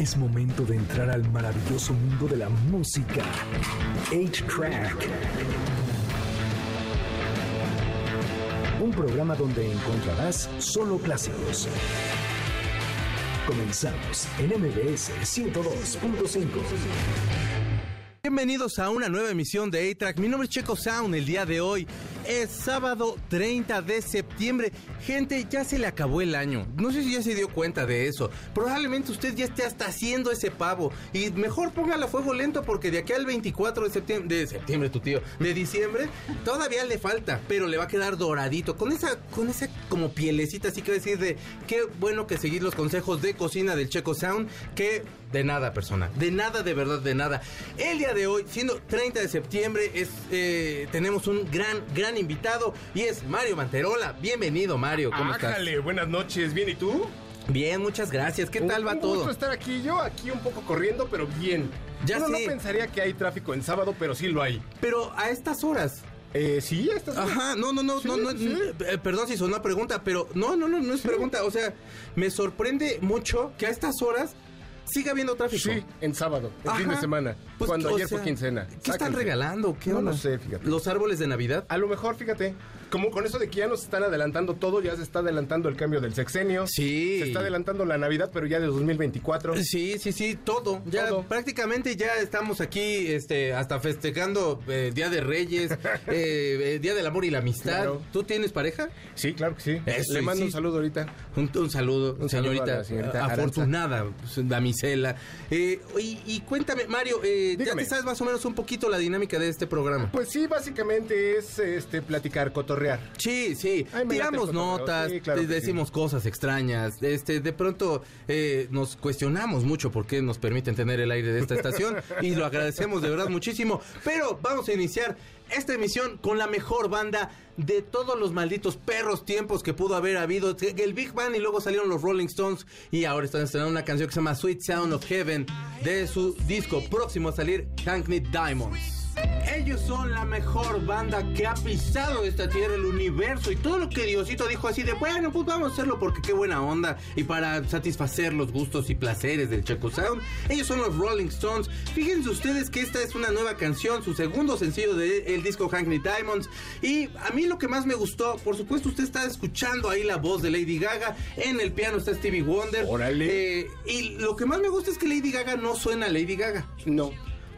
Es momento de entrar al maravilloso mundo de la música. 8-Track. Un programa donde encontrarás solo clásicos. Comenzamos en MBS 102.5. Bienvenidos a una nueva emisión de A-Track. Mi nombre es Checo Sound. El día de hoy es sábado 30 de septiembre. Gente, ya se le acabó el año. No sé si ya se dio cuenta de eso. Probablemente usted ya esté hasta haciendo ese pavo. Y mejor póngalo a fuego lento porque de aquí al 24 de septiembre, de septiembre tu tío, de diciembre, todavía le falta, pero le va a quedar doradito. Con esa, con esa como pielecita, así que decir de qué bueno que seguir los consejos de cocina del Checo Sound. Que de nada, persona. De nada, de verdad, de nada. El día de hoy, siendo 30 de septiembre, es, eh, tenemos un gran, gran invitado y es Mario Manterola. Bienvenido, Mario. ¿Cómo estás? Ájale, buenas noches, ¿bien y tú? Bien, muchas gracias. ¿Qué tal Un- va un todo? gusto estar aquí, yo aquí un poco corriendo, pero bien. Ya Uno sé. no pensaría que hay tráfico en sábado, pero sí lo hay. Pero a estas horas. Eh, sí, estas Ajá, no, no, no, Sí, no, no, sí. eh, perdón si sonó una pregunta, pero no, no, no, no es pregunta. O sea, me sorprende mucho que a estas horas siga habiendo tráfico. Sí, en sábado, fin de semana. Pues, cuando ayer sea, fue quincena. ¿Qué están regalando? ¿Qué No onda? lo sé, fíjate. ¿Los árboles de Navidad? A lo mejor, fíjate, como con eso de que ya nos están adelantando todo, ya se está adelantando el cambio del sexenio. Sí. Se está adelantando la Navidad, pero ya de 2024. Sí, sí, sí, todo. Ya Todo. prácticamente ya estamos aquí, este, hasta festejando eh, Día de Reyes, eh, eh, Día del Amor y la Amistad. Claro. ¿Tú tienes pareja? Sí, claro que sí. Eso, Le mando sí. un saludo ahorita. Un, un saludo, Un saludo señorita, a la señorita eh, Aranza. afortunada, Eh, y, y cuéntame, Mario, eh, ya te sabes más o menos un poquito la dinámica de este programa. Pues sí, básicamente es este platicar, cotorrear. Sí, sí, Ay, tiramos notas, sí, claro decimos cosas extrañas, este, de pronto eh, nos cuestionamos mucho por qué nos permiten tener el aire de esta estación y lo agradecemos de verdad muchísimo. Pero vamos a iniciar esta emisión con la mejor banda de todos los malditos perros tiempos que pudo haber habido. El Big Bang y luego salieron los Rolling Stones y ahora están estrenando una canción que se llama Sweet Sound of Heaven de su disco próximo a salir, Hackney Diamonds. Ellos son la mejor banda que ha pisado esta tierra, el universo y todo lo que Diosito dijo así de bueno, pues vamos a hacerlo porque qué buena onda y para satisfacer los gustos y placeres del Checo Sound. Ellos son los Rolling Stones. Fíjense ustedes que esta es una nueva canción, su segundo sencillo del disco Hackney Diamonds. Y a mí lo que más me gustó, por supuesto, usted está escuchando ahí la voz de Lady Gaga. En el piano está Stevie Wonder. Órale. Eh, y lo que más me gusta es que Lady Gaga no suena a Lady Gaga. No.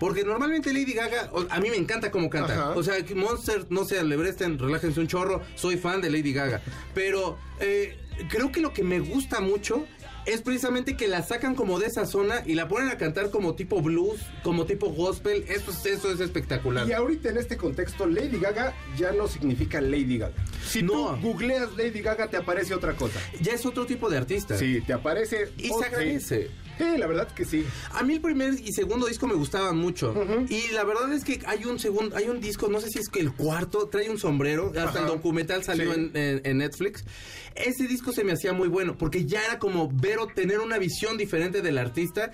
Porque normalmente Lady Gaga, a mí me encanta cómo canta. Ajá. O sea, Monster, no sé, Lebresten, relájense un chorro, soy fan de Lady Gaga. Pero eh, creo que lo que me gusta mucho es precisamente que la sacan como de esa zona y la ponen a cantar como tipo blues, como tipo gospel. Eso, es- eso es espectacular. Y ahorita en este contexto, Lady Gaga ya no significa Lady Gaga. Si No. tú googleas Lady Gaga, te aparece otra cosa. Ya es otro tipo de artista. Sí, te aparece. Y se agradece. Sí, la verdad que sí. A mí el primer y segundo disco me gustaban mucho. Y la verdad es que hay un segundo, hay un disco, no sé si es que el cuarto, trae un sombrero, hasta Ajá. el documental salió Sí. en, en- en Netflix. Ese disco se me hacía muy bueno, porque ya era como ver o tener una visión diferente del artista.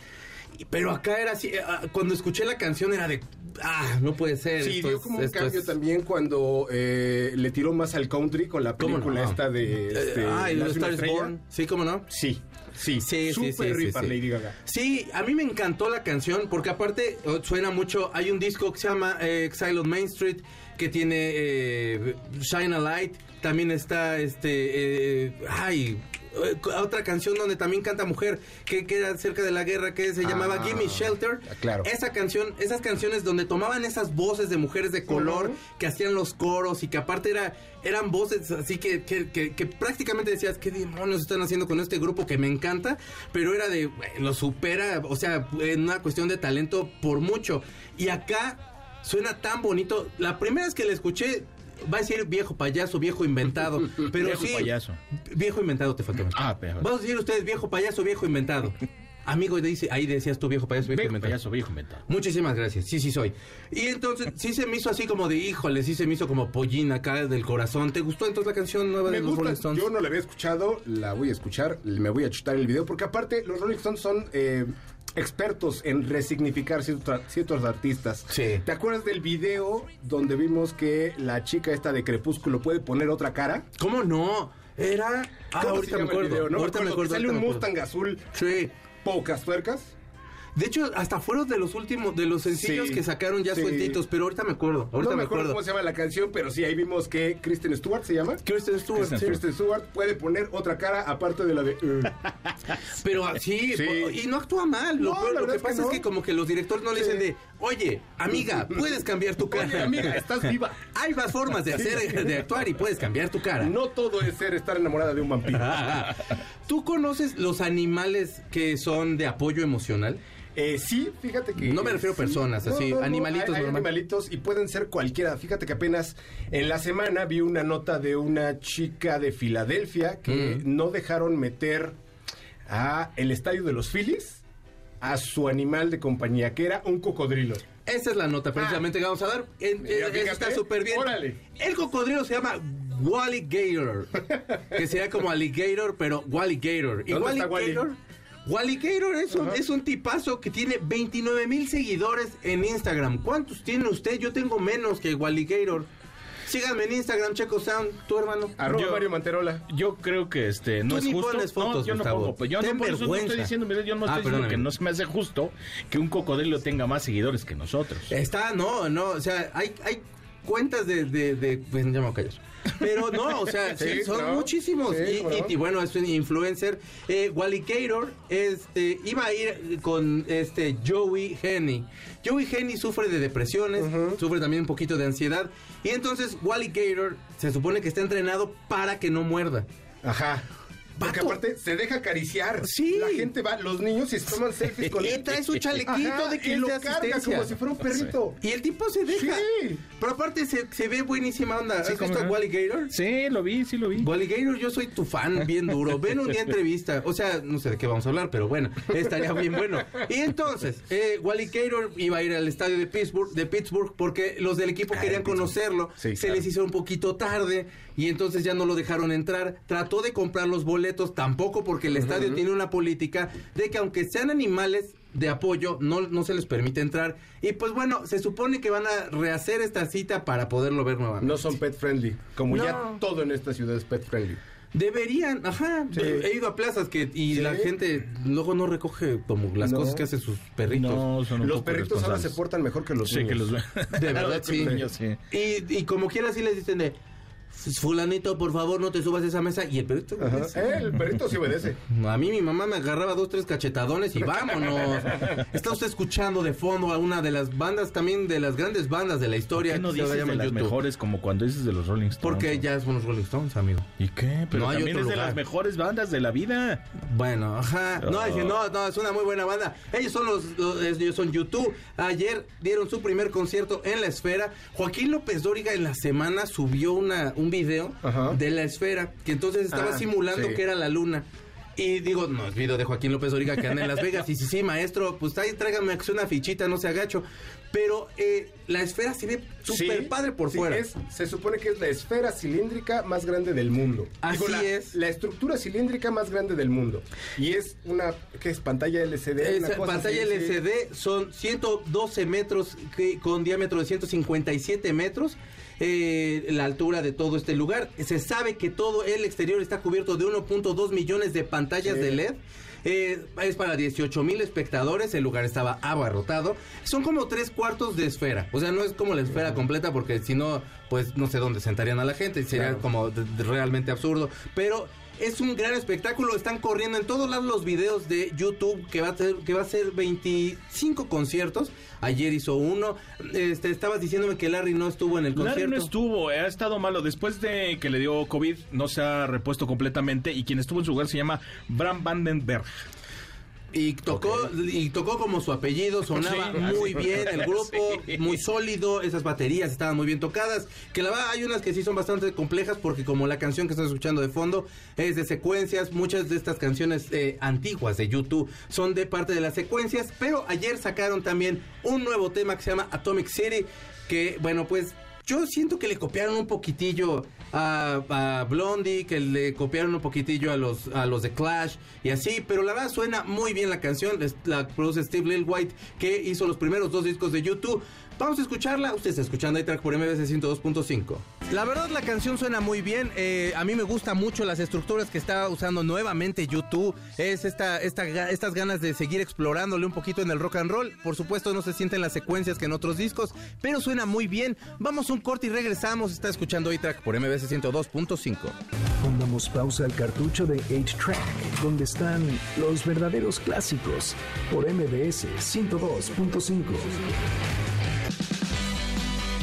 Pero acá era así, eh, ah, cuando escuché la canción era de, ah, no puede ser. Sí, dio como un esto cambio es- también cuando eh, le tiró más al country con la ¿Cómo película no? esta de. Eh, Este, ah, Star. Born. Sí, cómo no. Sí, sí, Sí, sí, Super sí, sí, sí. Lady Gaga. Sí, a mí me encantó la canción porque aparte eh, suena mucho. Hay un disco que se llama eh, Exile on Main Street que tiene eh, Shine a Light. También está este. eh, ay. Eh, Otra canción donde también canta mujer que, que era acerca de la guerra que se llamaba Ah, Give Me Shelter. claro. Esa canción, esas canciones donde tomaban esas voces de mujeres de color que hacían los coros y que aparte era, eran voces así que, que, que- que prácticamente decías, ¿qué demonios están haciendo con este grupo que me encanta? Pero era de, "Güey, lo supera, o sea, en una cuestión de talento por mucho. Y acá suena tan bonito. La primera vez que la escuché, va a decir viejo payaso, viejo inventado. Pero Viejo sí, payaso. Viejo inventado te faltó. Ah, pero- Vamos a decir ustedes viejo payaso, viejo inventado. Amigo, dice, ahí decías tú viejo payaso, viejo, Viejo inventado. payaso, viejo inventado. Muchísimas gracias, sí, sí soy. Y entonces, sí se me hizo así como de, híjole, sí se me hizo como pollín acá del corazón. ¿Te gustó entonces la canción nueva Me de los Rolling gusta, Stones? yo no la había escuchado, la voy a escuchar, me voy a chutar el video, porque aparte los Rolling Stones son eh, expertos en resignificar ciertos, ciertos artistas. Sí. ¿Te acuerdas del video donde vimos que la chica esta de Crepúsculo puede poner otra cara? ¿Cómo no? Era. Ah, ¿Cómo se ahorita me acuerdo. video? No me ahorita me acuerdo, acuerdo. Sale un me. Mustang azul, Sí. pocas tuercas. De hecho, hasta fueron de los últimos, de los sencillos Sí, que sacaron ya sí. sueltitos, pero ahorita me acuerdo. Ahorita no me acuerdo cómo se llama la canción, pero sí, ahí vimos que Kristen Stewart se llama. Kristen Stewart. Kristen sí. Kristen Stewart puede poner otra cara aparte de la de... "Uh". Pero ah, sí, Sí. po- y no actúa mal. Lo, peor- lo que es que pasa es que como que los directores no le Sí. dicen de, oye, amiga, puedes cambiar tu cara. Oye, amiga, estás viva. Hay más formas de hacer, de actuar y puedes cambiar tu cara. No todo es ser estar enamorada de un vampiro. ¿Tú conoces los animales que son de apoyo emocional? Eh, sí, fíjate que... No me refiero a sí. personas, así, animalitos hay, hay animalitos y pueden ser cualquiera. Fíjate que apenas en la semana vi una nota de una chica de Filadelfia que Mm. no dejaron meter a el estadio de los Phillies a su animal de compañía, que era un cocodrilo. Esa es la nota precisamente que vamos a dar. En- eh, está súper bien. Órale. El cocodrilo se llama Wally Gator. que sería como alligator, pero Wally Gator. Y ¿Dónde Wally? Gator. Wally Gator es un, es un tipazo que tiene 29 mil seguidores en Instagram. ¿Cuántos tiene usted? Yo tengo menos que Wally Gator. Síganme en Instagram, Checo Sound, tu hermano. Arroba Yo- Mario Manterola. Yo creo que este no Tú es ni justo. pones fotos, no, yo Gustavo. no pongo, pues yo Ten no, por eso no vergüenza. estoy diciendo, mira, yo no Ah, estoy diciendo que no se me hace justo que un cocodrilo tenga más seguidores que nosotros. Está, no, no, o sea, hay, hay cuentas de, de, de- pues ya me voy a callar. Pero no, o sea, sí, son muchísimos. Sí, y, ¿no? y- y bueno, es un influencer. Eh, Wally Gator este, iba a ir con este Joey Henny. Joey Henny sufre de depresiones, sufre también un poquito de ansiedad. Y entonces Wally Gator se supone que está entrenado para que no muerda. Ajá. Porque Vato. aparte se deja acariciar. Sí. La gente va, los niños y se toman selfies con Y él. trae su chalequito Ajá, de y que lo de carga asistencia. como si fuera un perrito. Y el tipo se deja. Sí. Pero aparte se, se ve buenísima onda. Sí, ¿Has ¿cómo visto a no? Wally Gator? Sí, lo vi, sí lo vi. Wally Gator, yo soy tu fan bien duro. Ven un día entrevista. O sea, no sé de qué vamos a hablar, pero bueno, estaría bien bueno. Y entonces, eh, Wally Gator iba a ir al estadio de Pittsburgh, de Pittsburgh porque los del equipo Ah, querían de Pittsburgh. conocerlo. Sí, Se claro. les hizo un poquito tarde y entonces ya no lo dejaron entrar. Trató de comprar los boletos, tampoco porque el estadio tiene una política de que aunque sean animales de apoyo, no, no se les permite entrar. Y pues bueno, se supone que van a rehacer esta cita para poderlo ver nuevamente. No son pet friendly. Como No. ya todo en esta ciudad es pet friendly. Deberían, ajá. Sí. He ido a plazas que y Sí. la gente luego no recoge como las No. cosas que hacen sus perritos. No, son un Los poco perritos ahora se portan mejor que los Sí, que niños. los De verdad, Los sí. niños, sí. Y, y como quiera así les dicen de fulanito, por favor, no te subas a esa mesa. Y el perrito Ajá. obedece. Eh, el perrito sí obedece. A mí mi mamá me agarraba dos, tres cachetadones y vámonos. Está usted escuchando de fondo a una de las bandas, también de las grandes bandas de la ¿Por historia. qué no dices de las YouTube. mejores como cuando dices de los Rolling Stones? Porque ya son los Rolling Stones, amigo. ¿Y qué? Pero No hay también otro es de las mejores bandas de la vida. Bueno, ajá. No, Oh. dije, no, no, es una muy buena banda. Ellos son los, los- ellos son YouTube. Ayer dieron su primer concierto en la esfera. Joaquín López Dóriga en la semana subió una, un video Ajá. de la esfera que entonces estaba Ah, simulando sí. que era la luna. Y digo, no, es video de Joaquín López Dóriga que anda en Las Vegas. Y sí, sí, maestro, pues ahí tráigame una fichita, no se agacho. Pero eh, la esfera se ve súper Sí, padre por sí, fuera. es- se supone que es la esfera cilíndrica más grande del mundo. Así la, es. La estructura cilíndrica más grande del mundo. Y es una, ¿qué es? Pantalla LCD. una Esa cosa pantalla así, sí. LCD son 112 metros que- con diámetro de 157 metros. Eh, la altura de todo este lugar. Se sabe que todo el exterior está cubierto de 1.2 millones de pantallas Sí. de LED. Eh, es para 18 mil espectadores, el lugar estaba abarrotado. Son como tres cuartos de esfera, o sea, no es como la esfera completa porque si no, pues no sé dónde sentarían a la gente, sería Claro. como realmente absurdo. Pero es un gran espectáculo, están corriendo en todos lados los videos de YouTube que va a ser, que va a ser 25 conciertos. Ayer hizo uno. Este, estabas diciéndome que Larry no estuvo en el Larry concierto. no estuvo, ha estado malo. Después de que le dio COVID, no se ha repuesto completamente. Y quien estuvo en su lugar se llama Bram Vandenberg. Y tocó, y tocó como su apellido, sonaba Sí, muy bien el grupo, Sí. muy sólido, esas baterías estaban muy bien tocadas, que la verdad hay unas que sí son bastante complejas porque como la canción que estás escuchando de fondo es de secuencias, muchas de estas canciones eh, antiguas de YouTube son de parte de las secuencias, pero ayer sacaron también un nuevo tema que se llama Atomic City, que bueno pues yo siento que le copiaron un poquitillo a, Blondie, que le copiaron un poquitillo a los, a los de Clash y así, pero la verdad suena muy bien la canción, la produce Steve Lil White, que hizo los primeros dos discos de YouTube. Vamos a escucharla, usted está escuchando iTrack por MBC 102.5. La verdad la canción suena muy bien. eh, a mí me gusta mucho las estructuras que está usando nuevamente YouTube. Es esta, esta, estas ganas de seguir explorándole un poquito en el rock and roll. Por supuesto no se sienten las secuencias que en otros discos, pero suena muy bien. Vamos un corte y regresamos. Está escuchando A-Track por MBS 102.5. Pongamos pausa al cartucho de 8-Track, donde están los verdaderos clásicos, por MBS 102.5.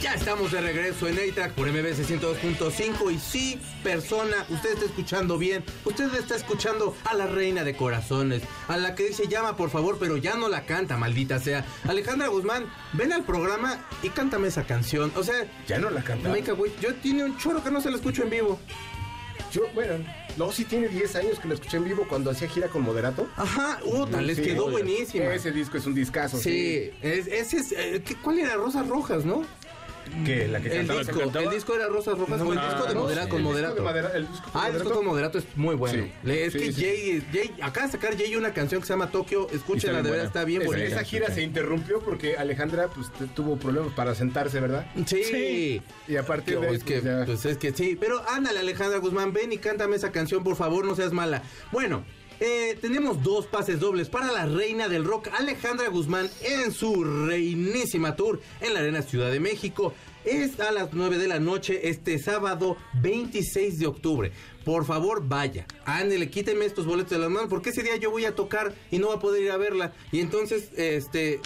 Ya estamos de regreso en A-Track por MBS 102.5 y sí, persona, usted está escuchando bien, usted está escuchando a la reina de corazones, a la que dice llama por favor, pero ya no la canta, maldita sea. Alejandra Guzmán, ven al programa y cántame esa canción. O sea, Ya no la cantaba. Meca, güey, yo tiene un choro que no se la escucho en vivo. Yo, bueno, no, sí tiene 10 años que lo escuché en vivo cuando hacía gira con Moderato. Ajá, puta, les Sí, quedó oye, buenísima. Ese disco es un discazo. Sí, es- ese es, eh, ¿qué- ¿cuál era? Rosas Rojas, ¿no? Que la que El cantaba. disco, cantaba? el disco era Rosas Rojas, No, o el disco de no, moderato, sí, con el disco moderato. de Madera- el disco con Ah, el disco con moderato es muy bueno. Sí, Le- es sí, que sí. Jay, Jay, acaba de sacar Jay una canción que se llama Tokio, escúchenla, de verdad buena. está bien Esa- bonita. esa gira se interrumpió porque Alejandra pues tuvo problemas para sentarse, ¿verdad? Sí. Sí. Y a partir de es que, pues, pues es que sí. Pero ándale, Alejandra Guzmán, ven y cántame esa canción, por favor, no seas mala. Bueno, eh, tenemos dos pases dobles para la reina del rock, Alejandra Guzmán, en su reinísima tour en la Arena Ciudad de México. Es a las 9 de la noche este sábado 26 de octubre. Por favor, vaya. Ándele, quíteme estos boletos de las manos porque ese día yo voy a tocar y no voy a poder ir a verla. Y entonces, este,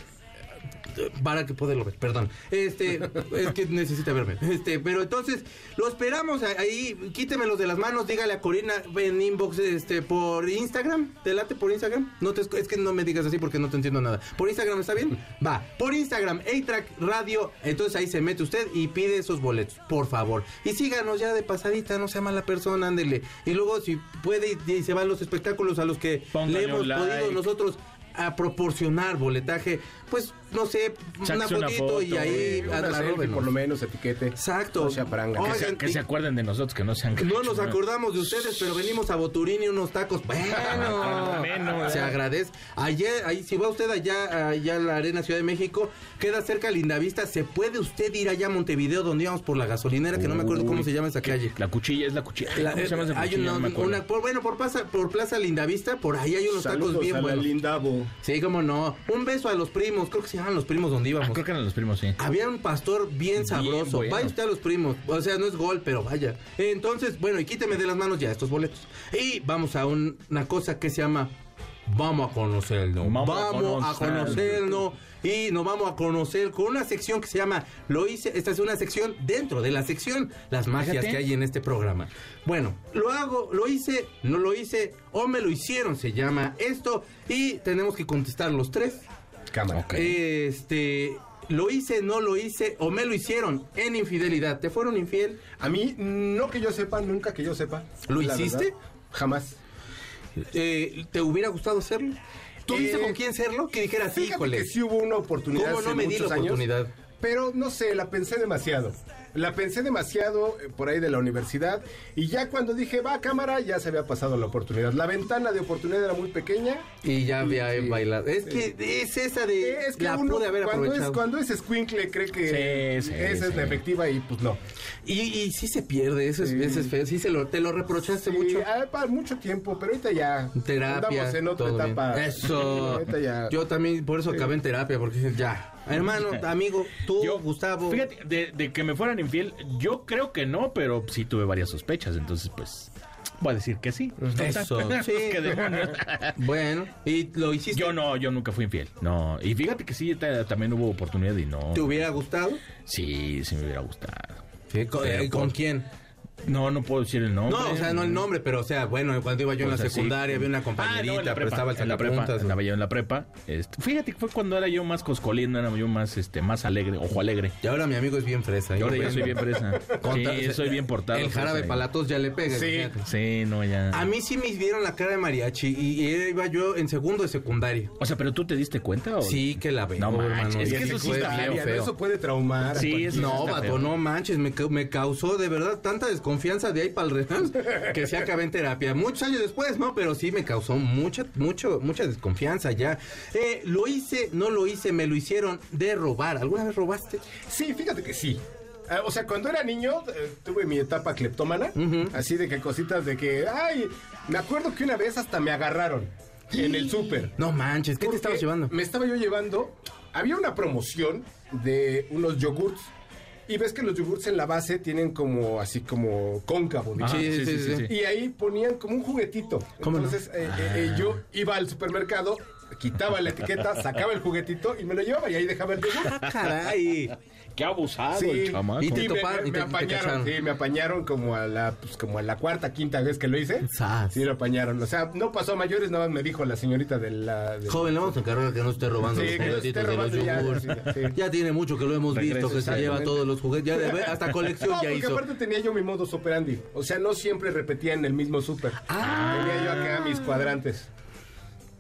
para que poderlo ver, perdón. Este, es que necesita verme. Este, pero entonces, lo esperamos ahí, quítemelos de las manos, dígale a Corina en inbox, este, por Instagram, ¿te late por Instagram? No te, es que no me digas así porque no te entiendo nada. ¿Por Instagram está bien? Va, por Instagram, A-Track Radio, entonces ahí se mete usted y pide esos boletos, por favor. Y síganos ya de pasadita, no sea mala persona, ándele. Y luego, si puede, y, se van los espectáculos a los que le hemos podido nosotros a proporcionar boletaje, pues no sé, una fotito y ahí una arróbenos. selfie, por lo menos etiquete. Exacto. No sea paranga. Oigan, Que se, que y- se acuerden de nosotros, que no sean no nos acordamos de ustedes, pero venimos a Boturín y unos tacos. Bueno, Menos, se agradece. Ayer, ahí, si va usted allá, allá a la Arena Ciudad de México, queda cerca Lindavista. ¿Se puede usted ir allá a Montevideo, donde íbamos por la gasolinera, que no me acuerdo cómo se llama esa calle? La cuchilla es la cuchilla. La- ¿Cómo se llama esa hay cuchilla? una, No me acuerdo. una- por, bueno, por Plaza, por Plaza Lindavista, por ahí hay unos Saludos tacos bien a la buenos. Lindavo. Sí, cómo no. Un beso a los primos, creo que se llaman los primos donde íbamos. Ah, creo que eran los primos, sí. Había un pastor bien sabroso. bueno. Vaya usted a los primos. O sea, no es gol, pero vaya. Entonces, bueno, y quíteme de las manos ya estos boletos. Y vamos a un- una cosa que se llama Vamos a conocerlo. Vamos Vamos, a conocerlo. conocerlo. Y nos vamos a conocer con una sección que se llama Lo hice. Esta es una sección dentro de la sección Las magias Fíjate. que hay en este programa. Bueno, lo hago, lo hice, no lo hice, o me lo hicieron, se llama esto. Y tenemos que contestar los tres. Cámara. Ok. Este, lo hice, no lo hice, o me lo hicieron en infidelidad. ¿Te fueron infiel? A mí, no que yo sepa, nunca que yo sepa. ¿Lo hiciste? verdad, jamás. Eh, ¿Te hubiera gustado hacerlo? ¿Tuviste Eh, con quién serlo? Que dijeras, híjole. que sí hubo una oportunidad ¿Cómo no me di la años, oportunidad? pero no sé, la pensé demasiado. La pensé demasiado eh, por ahí de la universidad y ya cuando dije, va cámara, ya se había pasado la oportunidad. La ventana de oportunidad era muy pequeña. Y ya había bailado. Es que es esa de. Es que la uno pude haber cuando, es, cuando es cree que Sí, sí, esa es la efectiva y pues no. Y, y sí se pierde, eso es, eso es feo. Sí se lo, te lo reprochaste mucho. ah, para mucho tiempo, pero ahorita ya Terapia. andamos en otra bien. etapa. Eso. Ahorita ya. Yo también, por eso acabé en terapia, porque ya. Hermano, amigo, tú, Yo, Gustavo. Fíjate, de, de que me fueran infiel, yo creo que no, pero sí tuve varias sospechas, entonces pues voy a decir que sí. Eso, sí. ¿Qué demonios? Bueno, y lo hiciste. Yo no, yo nunca fui infiel. No, y fíjate que sí ta- también hubo oportunidad y no. ¿Te hubiera gustado? Sí, sí me hubiera gustado. Sí, ¿con, eh, ¿con por- quién? No, no puedo decir el nombre. No, o sea, no el nombre, pero o sea, bueno, cuando iba yo en la secundaria, había una Ah, no, compañerita, en la pero estaba el en la prepa, andaba yo en la prepa. Este, fíjate que fue cuando era yo más coscolino, era yo más, este, más alegre, ojo alegre. Y ahora mi amigo es bien fresa. Y ahora Yo ya soy bien presa. Conta- Sí, soy bien portado. El jarabe fresa. para la tos ya le pega. Sí. Sí, no, ya. A mí sí me dieron la cara de mariachi y, y iba yo en segundo de secundaria. O sea, pero tú te diste cuenta o Sí, que la veo, No manches, hermano. es que eso sí está. Eso puede traumar. Sí, eso No, vato, no manches, me, me causó de verdad tanta desconfianza de ahí para el real que se acabé en terapia. Muchos años después, ¿no? Pero sí me causó mucha, mucho, mucha desconfianza ya. Eh, lo hice, no lo hice, me lo hicieron de robar. ¿Alguna vez robaste? Sí, fíjate que sí. Ah, O sea, cuando era niño eh, tuve mi etapa cleptómana, así de que cositas de que, ay, me acuerdo que una vez hasta me agarraron en el súper. No manches, ¿qué te estabas llevando? Me estaba yo llevando, había una promoción de unos yogurts. Y ves que los yogurts en la base tienen como así como cóncavo. Ah, sí, sí, sí, sí. Y ahí ponían como un juguetito. ¿Cómo no? Entonces eh, eh, eh, yo iba al supermercado, quitaba la etiqueta, sacaba el juguetito y me lo llevaba y ahí dejaba el yogur. ¡Ah, caray! Qué abusado Sí. el chamaco. Y te me- toparon, me, y te- me y te apañaron, sí, me apañaron como a la pues, como a la cuarta, quinta vez que lo hice. Sas. Sí, lo apañaron. O sea, no pasó a mayores, nada más me dijo la señorita de la... de- Joven, le vamos a encargar que no esté robando Sí, los que no esté juguetitos de los robando ya, yogures. ya, sí. Ya tiene mucho que lo hemos visto, que se lleva todos los juguetes. Ya de- hasta colección No, ya porque hizo. aparte tenía yo mi modus operandi. O sea, no siempre repetía en el mismo súper. Ah. Tenía yo acá mis cuadrantes.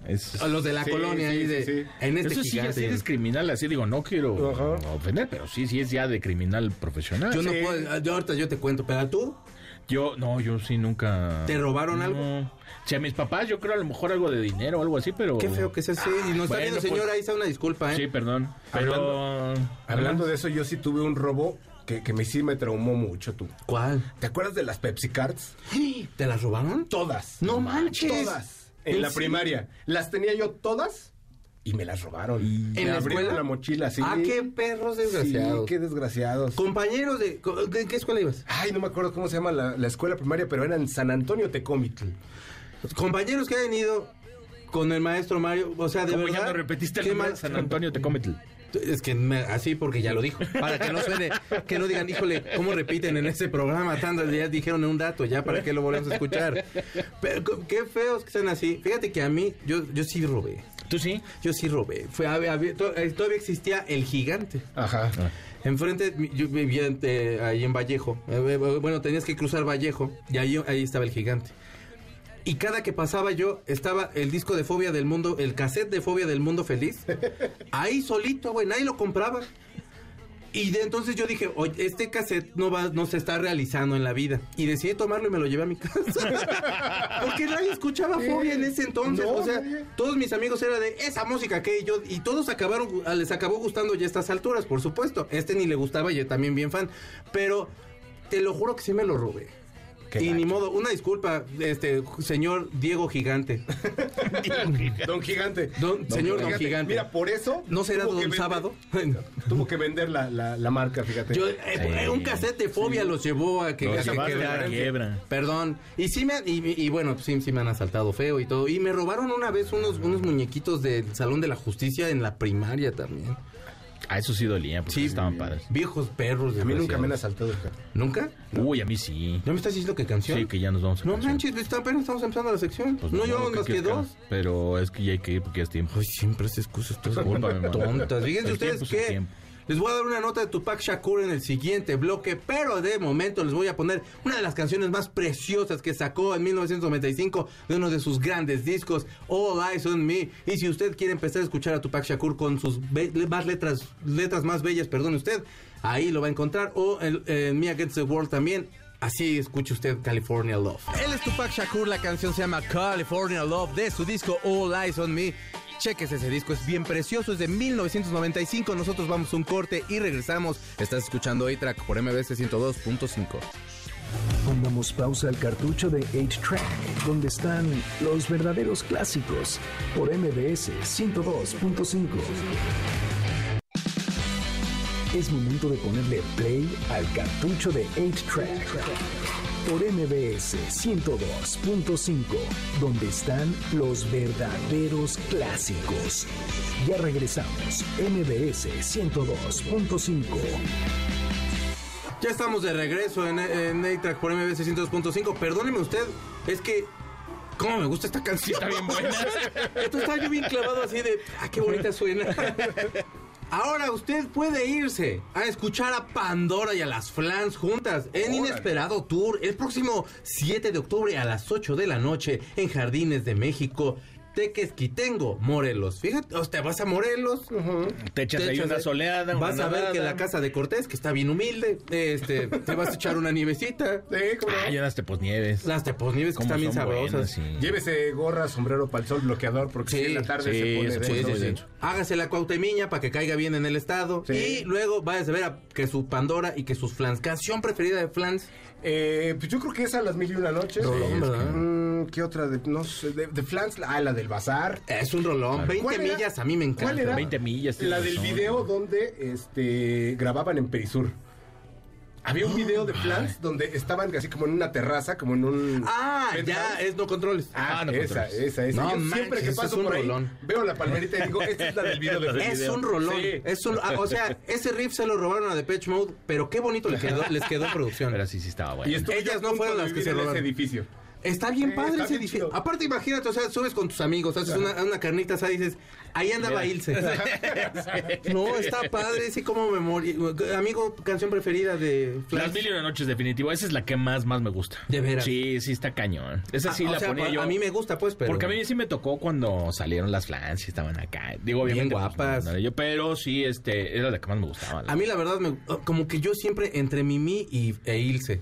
Es- A los de la Sí, colonia sí, ahí de... sí, sí. En este Eso sí, ya es criminal, así digo, no quiero Ajá. ofender, pero sí, sí es ya de criminal profesional. Yo no puedo... Yo ahorita yo te cuento, pero tú... Yo, no, yo sí nunca. ¿Te robaron algo? No. Si a mis papás, yo creo a lo mejor algo de dinero o algo así, pero. Qué feo que es así. Y nos está Bueno, viendo, pues- señora, ahí está una disculpa, ¿eh? Sí, perdón. Pero. Hablando de eso, yo sí tuve un robo que, que me sí me traumó mucho, tú. ¿Cuál? ¿Te acuerdas de las Pepsi Cards? ¿Te las robaron? Todas. No manches. Todas. En ¿En la primaria. Las tenía yo todas y me las robaron. ¿En Me la abrieron escuela? la mochila, sí. Ah, qué perros desgraciados. Sí, qué desgraciados. Compañeros de... ¿De qué escuela ibas? Ay, no me acuerdo cómo se llama la, la escuela primaria, pero era en San Antonio Tecomitl. Compañeros que han ido con el maestro Mario, o sea, de verdad... repetiste el San Antonio Tecometl. Es que me- así porque ya lo dijo. Para que no suene, que no digan, híjole, ¿cómo repiten en ese programa? Tanto ya dijeron un dato, ya para que lo volvemos a escuchar. Pero qué feos que sean así. Fíjate que a mí, yo, yo sí robé. ¿Tú sí? Yo sí robé. Fue, había- eh, todavía existía el gigante. Ajá. Enfrente, yo vivía eh, ahí en Vallejo. Eh, bueno, tenías que cruzar Vallejo y ahí, ahí estaba el gigante. Y cada que pasaba yo, estaba el disco de Fobia del Mundo, el cassette de Fobia del Mundo Feliz. Ahí solito, güey, nadie lo compraba. Y de entonces yo dije, oye, este cassette no va, no se está realizando en la vida. Y decidí tomarlo y me lo llevé a mi casa. Porque nadie escuchaba Fobia en ese entonces. No, o sea, nadie. todos mis amigos era de esa música que yo, y todos acabaron, les acabó gustando ya a estas alturas, por supuesto. Este ni le gustaba, yo también bien fan. Pero te lo juro que sí me lo robé. Qué y ni modo, una disculpa, este señor Diego Gigante. Don Gigante. Don- señor Don Gigante. Mira, por eso. ¿No será Don vender- Sábado? Tuvo que vender la, la, la marca, fíjate. Yo, eh, eh, un cassette de fobia los llevó a que, Los a que quiebra. Perdón. Y sí me y bueno, sí, sí me han asaltado feo y todo. Y me robaron una vez unos, unos muñequitos del Salón de la Justicia en la primaria también. Ah, eso sí dolía, porque Sí, estaban padres. Viejos perros. a mí nunca me han asaltado. fíjate. ¿Nunca? Uy, a mí sí. ¿No me estás diciendo qué canción? Sí, que ya nos vamos a No canción. manches, está- apenas estamos empezando la sección. Pues no no, llevamos ¿qué más que que dos. Pero es que ya hay que ir porque ya es tiempo. Ay, siempre haces cosas todas tontas. Fíjense ustedes que. Les voy a dar una nota de Tupac Shakur en el siguiente bloque, pero de momento les voy a poner una de las canciones más preciosas que sacó en 1995 de uno de sus grandes discos, All Eyes on Me. Y si usted quiere empezar a escuchar a Tupac Shakur con sus más letras, letras más bellas, perdone usted, ahí lo va a encontrar. O en, en Me Against the World también. Así escuche usted California Love. Él es Tupac Shakur, la canción se llama California Love de su disco All Eyes on Me. Cheques ese disco, es bien precioso, es de 1995. Nosotros vamos a un corte y regresamos. Estás escuchando A-Track por MBS 102.5. Pongamos pausa al cartucho de 8-Track, donde están los verdaderos clásicos, por MBS 102.5. Es momento de ponerle play al cartucho de 8-Track, por MBS 102.5, donde están los verdaderos clásicos. Ya regresamos, MBS 102.5. Ya estamos de regreso en, en A-Track por MB 600.5. Perdóneme usted, es que. ¿Cómo me gusta esta canción? Está bien buena. Esto está yo bien clavado así de. ¡Ah, qué bonita suena! Ahora usted puede irse a escuchar a Pandora y a las Flans juntas en Órale. Inesperado Tour el próximo 7 de octubre a las 8 de la noche en Jardines de México, Tequesquitengo, Morelos. Fíjate, o te vas a Morelos, Te echas ahí echas una soleada. Vas una a ver que la casa de Cortés, que está bien humilde, este, te vas a echar una nievecita. Sí. Ah, ya las teposnieves. Las teposnieves que están bien sabrosas. buenas, sí. Llévese gorra, sombrero para el sol, bloqueador, porque Sí, si en la tarde sí, se pone de eso. Hágase la cuautemiña para que caiga bien en el estado. Sí. Y luego vayas a ver a- que su Pandora y que sus Flans. Canción preferida de Flans. Eh, pues yo creo que esa, las mil y una noches. Mm, ¿Qué otra? De, no sé, de, de Flans, ah, la del bazar. Es un rolón. 20 ¿Cuál era? millas a mí me encanta. ¿Cuál era? 20 millas, La del video donde este grababan en Perisur. Había un video de Flans donde estaban así como en una terraza, como en un... Ah, ya, es no controles. Ah, Ah, no esa, controles. esa, esa. No Yo manches, siempre que paso es un por ahí, rolón. veo la palmerita y digo, esta es la del video de Es video. un rolón. Sí. Es un- ah, o sea, ese riff se lo robaron a Depeche Mode, pero qué bonito le quedó, les quedó en producción. Pero sí, sí estaba bueno. Y Ellas no fueron las que se robaron. ese edificio. Está bien Sí, padre está ese bien edificio. chido. Aparte, imagínate, o sea, subes con tus amigos, haces una, una carnita asada y dices, ahí andaba Ilse. no, está padre, sí, como memoria. Amigo, canción preferida de Flans. Las mil y una noches, definitivo. Esa es la que más, más me gusta. De veras. Sí, sí está cañón. Esa sí Ah, o la sea, ponía yo. A mí me gusta, pues, pero. Porque a mí sí me tocó cuando salieron las flans y estaban acá. Digo, Bien obviamente. pues, guapas. no era yo, pero sí, este, era la que más me gustaba. A mí, la verdad, me, como que yo siempre entre Mimi y, e Ilse.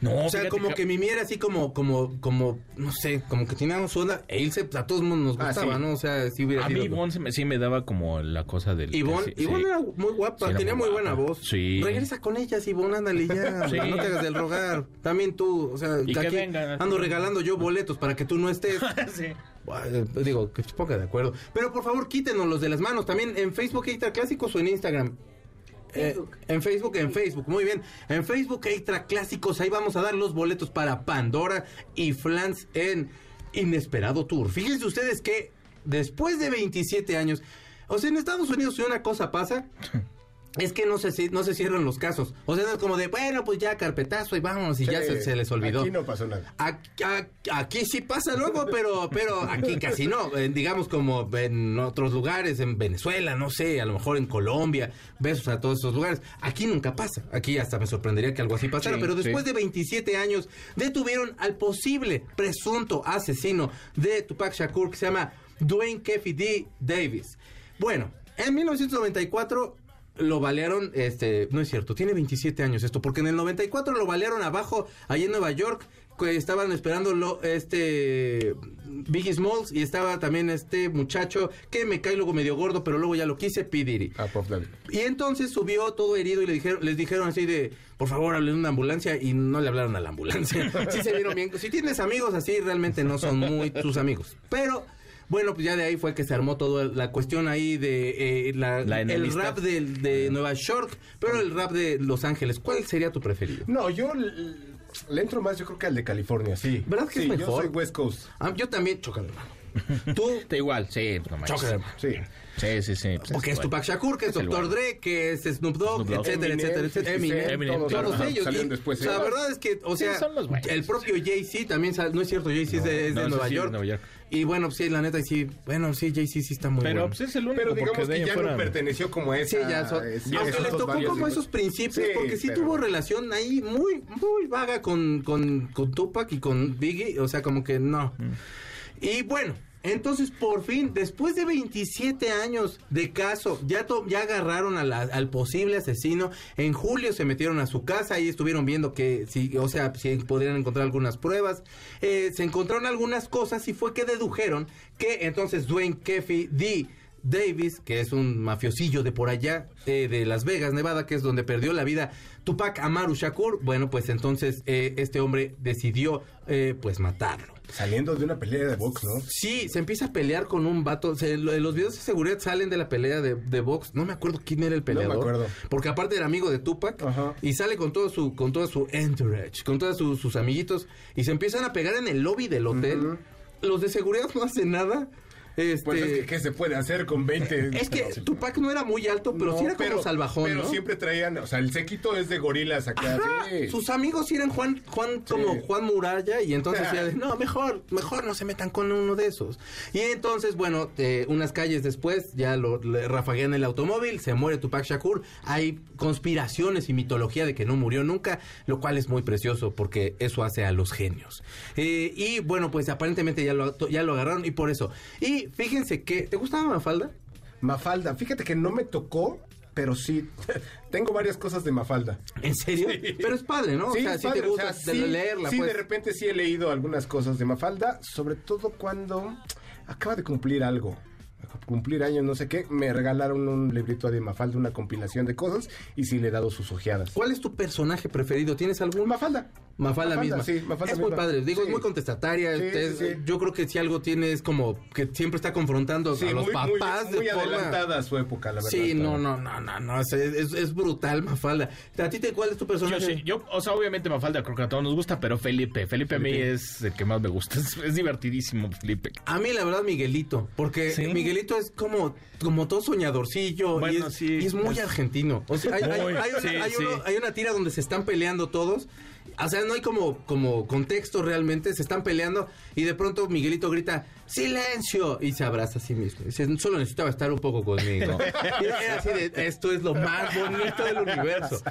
No, O sea, como que Mimi era así como, como, como, no sé, como que tenía su onda. E Ilse, pues, a todos nos Ah, gustaba, sí. ¿no? O sea, si hubiera A mí sido- Ivonne se me- sí me daba como la cosa del... Ivonne, que sí- Ivonne sí. era muy guapa, Sí, era tenía muy, muy buena voz. Sí. Regresa con ellas, Ivonne, ándale ya. Sí. No te hagas del rogar. También tú, o sea, Y que aquí vengan. ando regalando yo boletos para que tú no estés. Sí. Bueno, Digo, que ponga de acuerdo. Pero por favor, quítenos los de las manos. También en Facebook Extra Clásicos o en Instagram. Eh, en Facebook, en Facebook, muy bien. En Facebook Extra Clásicos, ahí vamos a dar los boletos para Pandora y Flans en Inesperado Tour. Fíjense ustedes que después de 27 años, o sea, en Estados Unidos si una cosa pasa, es que no se, no se cierran los casos. O sea, no es como de, bueno, pues ya carpetazo y vámonos y ya se, se les olvidó. Aquí no pasó nada. Aquí, aquí sí pasa luego, pero, pero aquí casi no. Eh, digamos como en otros lugares, en Venezuela, no sé, a lo mejor en Colombia, besos a todos esos lugares. Aquí nunca pasa. Aquí hasta me sorprendería que algo así pasara. Sí, pero después sí. de 27 años, detuvieron al posible presunto asesino de Tupac Shakur, que se llama Dwayne Keffy D. Davis. Bueno, en 1994 lo balearon, este, no es cierto, tiene 27 años esto, porque en el 94 lo balearon abajo, allí en Nueva York, que estaban esperando lo, este Biggie Smalls y estaba también este muchacho que me cae luego medio gordo, pero luego ya lo quise, P. Diddy. Ah. Y entonces subió todo herido y le dijeron, les dijeron así de, por favor, hablen una ambulancia y no le hablaron a la ambulancia. Sí se vieron bien. Si tienes amigos así, realmente no son muy tus amigos. Pero bueno, pues ya de ahí fue que se armó toda la cuestión ahí de eh, la- La el rap de, de Nueva York, pero el rap de Los Ángeles. ¿Cuál sería tu preferido? No, yo le entro más, yo creo que al de California, sí. ¿Verdad que es mejor? Yo soy West Coast. Ah, yo también, chócale, hermano. Tú, Está igual, sí, no chócale, hermano. Sí. Sí, sí, sí. pues, Porque es bueno. Tupac Shakur, que es Es Dr. Dre, que es Snoop Dogg, Snoop Dogg. etcétera, Eminem, etcétera, etcétera. 50 Cent, Eminem, todos, Todos ellos. salieron y- después. o sea, la verdad es que, o Sí, sea, son los buenos. el propio Jay-Z también, no es cierto, Jay-Z es de, es de no, ese Nueva, sí es de York. Nueva York. Y bueno, pues, sí, la neta, sí, bueno, sí, Jay-Z sí está muy Pero bueno. pues es el único Pero digamos que ya fuera- no perteneció como a esa... Sí, ya son- es- aunque dos tocó varios, como esos principios, Sí, porque sí pero- tuvo relación ahí muy, muy vaga con, con, con Tupac y con Biggie, o sea, como que no. Y bueno, entonces por fin, después de 27 años de caso, ya, to- ya agarraron al posible asesino. En julio se metieron a su casa y estuvieron viendo que, si, o sea, si podrían encontrar algunas pruebas. Eh, se encontraron algunas cosas y fue que dedujeron que entonces Dwayne Keffy D. Davis, que es un mafiosillo de por allá, eh, de Las Vegas, Nevada, que es donde perdió la vida Tupac Amaru Shakur, bueno, pues entonces eh, este hombre decidió, eh, pues, matarlo. Saliendo de una pelea de box, ¿no? Sí, se empieza a pelear con un vato. Se- los videos de seguridad salen de la pelea de, de box. No me acuerdo quién era el peleador. acuerdo. Porque aparte era amigo de Tupac. Ajá. Y sale con todo su, con todo su entourage, con todos sus amiguitos. Y se empiezan a pegar en el lobby del hotel. Los de seguridad no hacen nada. Este, Pues es que, ¿qué se puede hacer con 20? es que Tupac no era muy alto, pero No, sí era como salvajón, Pero ¿no? siempre traían, o sea, el séquito es de gorilas acá. Ajá, sí. Sus amigos sí eran Juan, Juan como Sí. Juan Muralla y entonces decía, de, no, mejor, mejor no se metan con uno de esos. Y entonces, bueno, eh, unas calles después ya lo le rafaguean el automóvil, se muere Tupac Shakur, hay conspiraciones y mitología de que no murió nunca, lo cual es muy precioso porque eso hace a los genios. Eh, y bueno, pues aparentemente ya lo, ya lo agarraron y por eso. Y fíjense que, ¿te gustaba Mafalda? Mafalda, fíjate que no me tocó, pero sí. Tengo varias cosas de Mafalda. ¿En serio? Sí. Pero es padre, ¿no? Sí, o sea, es sí te gusta o sea, de sí, leerla, sí, pues. de repente sí he leído algunas cosas de Mafalda, sobre todo cuando acaba de cumplir algo. Cumplir años, no sé qué, me regalaron un librito de Mafalda, una compilación de cosas, y sí le he dado sus ojeadas. ¿Cuál es tu personaje preferido? ¿Tienes algún? Mafalda. Mafalda, Mafalda, misma. sí, Mafalda es muy padre. Digo, es muy contestataria. Sí, es- sí, sí. Yo creo que si algo tiene es como que siempre está confrontando Sí, a los muy, muy- papás muy de forma... adelantada a su época, la verdad. Sí, no, no, no, no, no. Es, es- es brutal, Mafalda. ¿A ti te, cuál es tu Yo personaje? sí, yo, o sea, obviamente Mafalda creo que a todos nos gusta, pero Felipe, Felipe a mí es el que más me gusta. Es, es divertidísimo, Felipe. A mí, la verdad, Miguelito. Porque Sí. Miguelito es como, como todo soñadorcillo. y, Bueno, es, sí. y es muy argentino. O sea, hay, hay- hay una, sí, hay sí. uno- hay una tira donde se están peleando todos. O sea, no hay como, como contexto realmente. Se están peleando y de pronto Miguelito grita, ¡silencio! Y se abraza a sí mismo. Dice, solo necesitaba estar un poco conmigo. Y era así de, esto es lo más bonito del universo.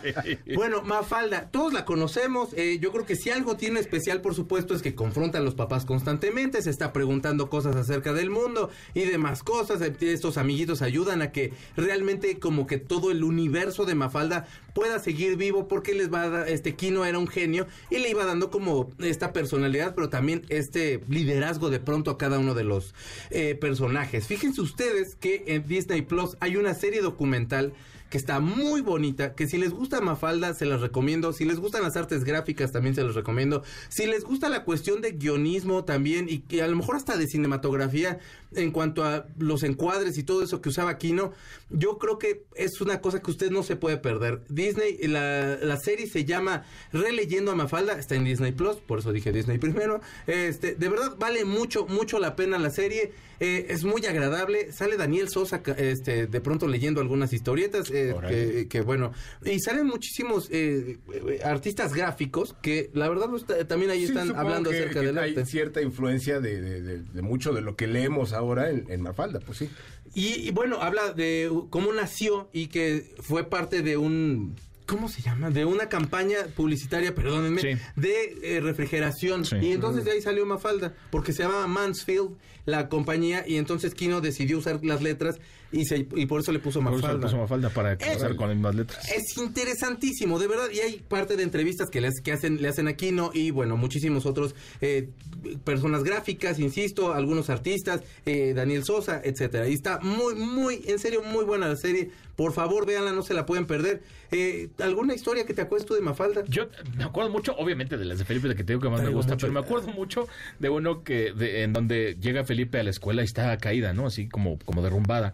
Bueno, Mafalda, todos la conocemos. eh, yo creo que si algo tiene especial, por supuesto, es que confronta a los papás constantemente, se está preguntando cosas acerca del mundo y demás cosas. Eh, Estos amiguitos ayudan a que realmente como que todo el universo de Mafalda pueda seguir vivo porque les va a dar, este Kino era un genio y le iba dando como esta personalidad, pero también este liderazgo de pronto a cada uno de los eh, personajes. Fíjense ustedes que en Disney Plus hay una serie documental que está muy bonita, que si les gusta Mafalda se las recomiendo, si les gustan las artes gráficas también se los recomiendo, si les gusta la cuestión de guionismo también y que a lo mejor hasta de cinematografía en cuanto a los encuadres y todo eso que usaba Kino, yo creo que es una cosa que usted no se puede perder. Disney, la, la serie se llama Releyendo a Mafalda, está en Disney Plus, por eso dije Disney primero. Este, de verdad vale mucho, mucho la pena la serie. eh, es muy agradable. Sale Daniel Sosa, este, de pronto leyendo algunas historietas, que, que bueno. Y salen muchísimos eh, eh, artistas gráficos que la verdad pues, ta- también ahí Sí, están hablando que- acerca que del hay arte. cierta influencia de, de- de- de mucho de lo que leemos ahora en, en Mafalda, pues sí. Y, y bueno, habla de cómo nació y que fue parte de un... ¿Cómo se llama? De una campaña publicitaria, perdónenme, Sí. de eh, refrigeración. Sí. Y entonces de ahí salió Mafalda, porque se llamaba Mansfield la compañía, y entonces Kino decidió usar las letras y, se, y por eso le puso Por eso Mafalda. le puso Mafalda para casar con las mismas letras. Es interesantísimo, de verdad. Y hay parte de entrevistas que, le que hacen, le hacen a Kino y, bueno, muchísimos otros eh, personas gráficas, insisto, algunos artistas, eh, Daniel Sosa, etcétera. Y está muy, muy, en serio, muy buena la serie. Por favor, véanla, no se la pueden perder. Eh, ¿Alguna historia que te acuerdes tú de Mafalda? Yo me acuerdo mucho, obviamente, de las de Felipe, de que te digo que más me gusta, mucho. pero me acuerdo mucho de uno que de- en donde llega Felipe a la escuela y está caída, ¿no? Así como, como derrumbada.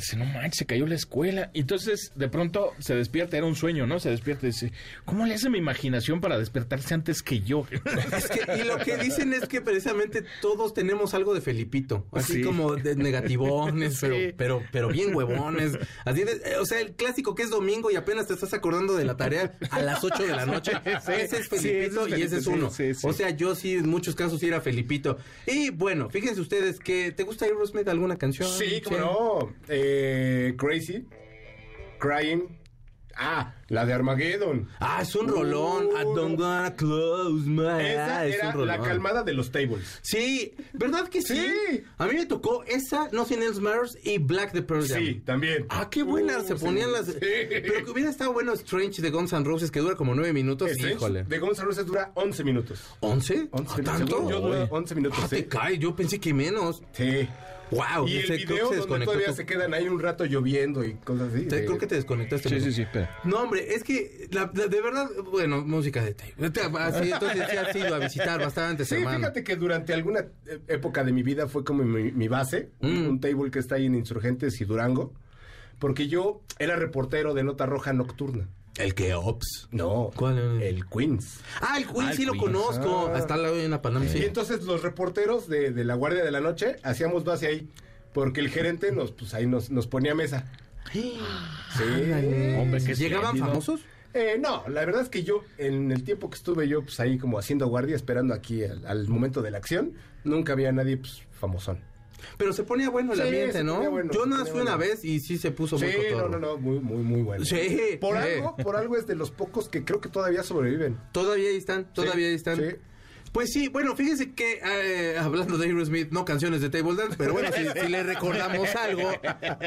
Dice, no manches, se cayó la escuela. Y entonces, de pronto, se despierta, era un sueño, ¿no? Se despierta y dice, ¿cómo le hace mi imaginación para despertarse antes que yo? Es que, y lo que dicen es que precisamente todos tenemos algo de Felipito, así Sí. como de negativones, Sí. pero, pero, pero bien huevones. Así de- eh, o sea, el clásico que es domingo y apenas te estás acordando de la tarea a las 8 de la noche. Sí. ese es Sí, Felipito ese es y ese es uno. sí, sí, sí. O sea, yo sí, en muchos casos sí era Felipito. Y bueno, fíjense ustedes que te gusta Aerosmith alguna canción. Sí, como no. Eh, Crazy, Crying. Ah, la de Armageddon. Ah, es un rolón. I don't wanna close my Esa eyes. Es era un la calmada de los tables. Sí, ¿verdad que sí? Sí. A mí me tocó esa, Nothing Else Matters y Black the Pearl Jam. Sí, también. Ah, qué buena, Uh, se sí. ponían las... Sí. Pero que hubiera estado bueno Strange de Guns N' Roses, que dura como nueve minutos. Strange Híjole. De Guns N' Roses dura 11 minutos. ¿11? 11 ¿Ah, minutos. ¿Tanto? Yo, dura 11 minutos, Ah, te cae, yo pensé que menos. Sí. Wow, Y el video donde todavía se quedan ahí un rato lloviendo y cosas así. Te- de- creo que te desconectaste. Sí, sí, sí, pero... No, hombre, es que la- la- de verdad, bueno, música de tape. Así, entonces sí has ido a visitar bastantes, Sí, hermano. fíjate que durante alguna eh, época de mi vida fue como mi, mi base, un- Mm. un table que está ahí en Insurgentes y Durango, porque yo era reportero de Nota Roja Nocturna. ¿El que Ops? No. ¿Cuál? El Queens. Ah, el Queen Ah, el sí lo conozco. Ah. Está al lado de una Panam, Y entonces los reporteros de, de la Guardia de la Noche hacíamos base ahí. Porque el gerente nos, pues ahí nos, nos ponía mesa. Sí. Hombre, qué ¿Llegaban famosos? Eh, no, la verdad es que yo, en el tiempo que estuve yo, pues ahí como haciendo guardia, esperando aquí al, al momento de la acción, nunca había nadie, pues, famosón. Pero se ponía bueno el Sí, ambiente, ¿no? bueno, Yo no ponía fui una vez y sí se puso Sí, muy no, cotorro. no, no, muy, muy, muy bueno. Sí, Por sí. algo, por algo es de los pocos que creo que todavía sobreviven. Todavía ahí están, todavía ahí están. Pues sí, bueno, fíjense que eh, hablando de Aerosmith, no canciones de Table Dance, pero bueno, si, si le recordamos algo,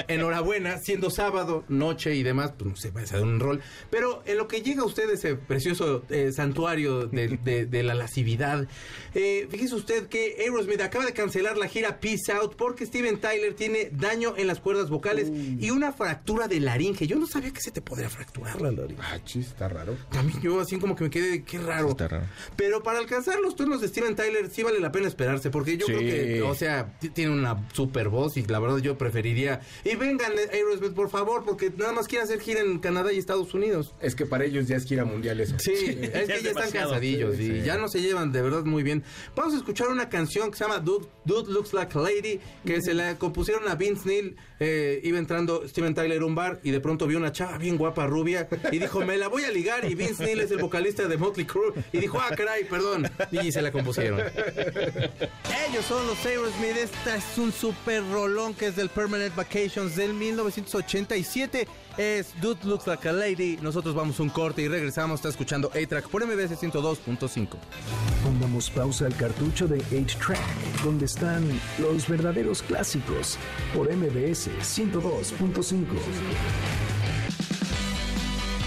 enhorabuena, siendo sábado, noche y demás, pues no sé, va a ser un rol. Pero en lo que llega a usted ese precioso eh, santuario de, de- de la lascividad, eh, fíjese usted que Aerosmith acaba de cancelar la gira Peace Out porque Steven Tyler tiene daño en las cuerdas vocales y una fractura de laringe. Yo no sabía que se te podría fracturar la laringe. Ah, chis, está raro. También yo así como que me quedé, qué raro. Está raro. Pero para alcanzar los tonos de Steven Tyler sí vale la pena esperarse, porque yo Sí. creo que, o sea, tiene una super voz y la verdad yo preferiría. Y vengan, eh, Aerosmith, por favor, porque nada más quieren hacer gira en Canadá y Estados Unidos. Es que para ellos ya es gira mundial eso. Sí, es ya que es ya están cansadillos Sí, y sí. ya no se llevan de verdad muy bien. Vamos a escuchar una canción que se llama Dude, Dude Looks Like a Lady, que se la compusieron a Vince Neil. eh, iba entrando Steven Tyler a un bar y de pronto vio una chava bien guapa, rubia, y dijo, me la voy a ligar. Y Vince Neil es el vocalista de Motley Crue. Y dijo, ah, caray, perdón. Y se la compusieron. Ellos son los Aerosmith. Esta es un super rolón que es del Permanent Vacations del 1987. Es Dude Looks Like a Lady. Nosotros vamos a un corte y regresamos. Está escuchando A-Track por MBS 102.5. Pongamos pausa al cartucho de 8-Track, donde están los verdaderos clásicos, por MBS 102.5.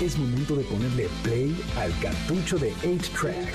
Es momento de ponerle play al cartucho de 8-Track,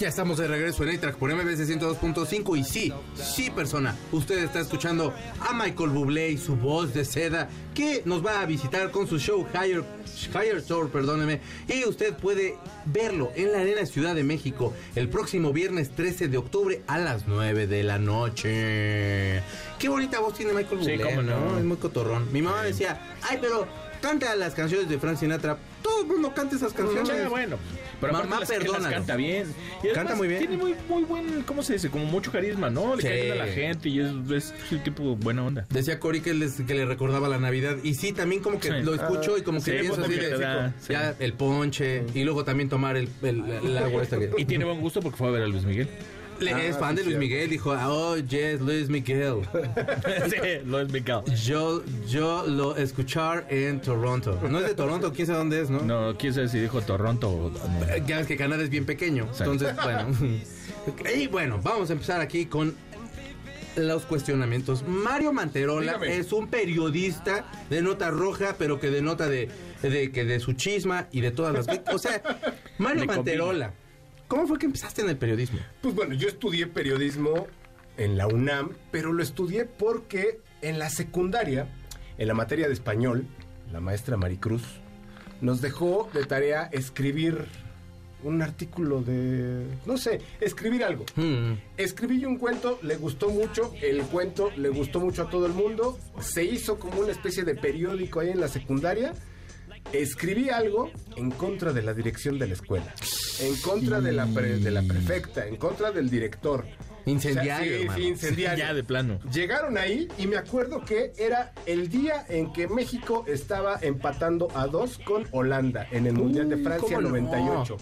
Ya estamos de regreso en A-Track por MBS 102.5 y sí, sí persona, usted está escuchando a Michael Bublé y su voz de seda que nos va a visitar con su show Higher, Higher Tour, perdóneme, y usted puede verlo en la Arena Ciudad de México el próximo viernes 13 de octubre a las 9 de la noche. Qué bonita voz tiene Michael Sí, Bublé, cómo no. Es muy cotorrón. Mi mamá decía, ay, pero canta las canciones de Frank Sinatra. Todo el mundo canta esas canciones. Sí, bueno, pero Mamá, las, que las perdónalo. canta bien. Y además Canta muy bien. Tiene muy, muy buen, ¿cómo se dice? Como mucho carisma, ¿no? Le Sí. cae a la gente y es, es el tipo buena onda. Decía Cory que, les- que le recordaba la Navidad. Y sí, también como que Sí. lo escucho y como que pienso como así que de, te da, ya el ponche y luego también tomar el, el- el agua esta. Y tiene buen gusto porque fue a ver a Luis Miguel. Le- Ah, es fan de Luis. Miguel, dijo, oh, yes, Luis Miguel. sí, Luis Miguel. Yo, yo lo escuchar en Toronto. No es de Toronto, quién sabe dónde es, ¿no? No, quién sabe si dijo Toronto o Ya ves que Canadá es bien pequeño. Sí. Entonces, bueno. y bueno, vamos a empezar aquí con los cuestionamientos. Mario Manterola Dígame. es un periodista de nota roja, pero que de nota de, de que de su chisma y de todas las O sea, Mario. Manterola, ¿cómo fue que empezaste en el periodismo? Pues bueno, yo estudié periodismo en la UNAM, pero lo estudié porque en la secundaria, en la materia de español, la maestra Maricruz nos dejó de tarea escribir un artículo de, no sé, escribir algo. Hmm. Escribí yo un cuento, le gustó mucho, el cuento le gustó mucho a todo el mundo, se hizo como una especie de periódico ahí en la secundaria. Escribí algo en contra de la dirección de la escuela, en contra de, la pre- de la prefecta, en contra del director. Incendiario, O sea, sí, sí, incendiario. Ya de plano. Llegaron ahí y me acuerdo que era el día en que México estaba empatando a dos con Holanda en el Mundial de Francia ¿cómo no? 98.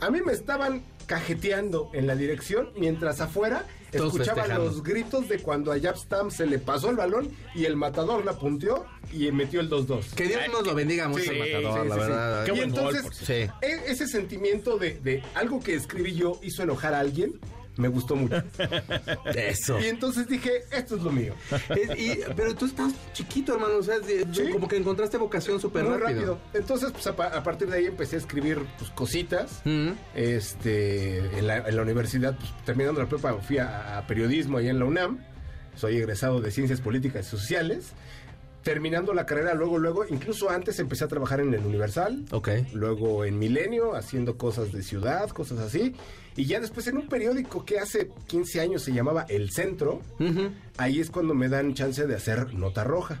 A mí me estaban cajeteando en la dirección mientras afuera Festejando. los gritos de cuando a Jab Stam se le pasó el balón y el matador la punteó y metió el 2-2. Que Dios nos lo bendiga mucho, Sí, el matador, sí, la sí, sí. verdad. Qué y buen gol, entonces, por cierto. Sí. e- ese sentimiento de, de algo que escribí yo hizo enojar a alguien, me gustó mucho. Eso. y entonces dije, esto es lo mío. Es- y- pero tú estás chiquito, hermano. O sea, Sí. como que encontraste vocación súper Muy rápido. rápido. Entonces, pues, a, pa- a partir de ahí empecé a escribir pues, cositas. Mm. Este, en la, en la universidad, pues, terminando la prepa, fui a, a periodismo allá en la UNAM. Soy egresado de Ciencias Políticas y Sociales. terminando la carrera, luego, luego, incluso antes empecé a trabajar en el Universal. Ok. Luego en Milenio, haciendo cosas de ciudad, cosas así. Y ya después en un periódico que hace 15 años se llamaba El Centro, ahí es cuando me dan chance de hacer nota roja.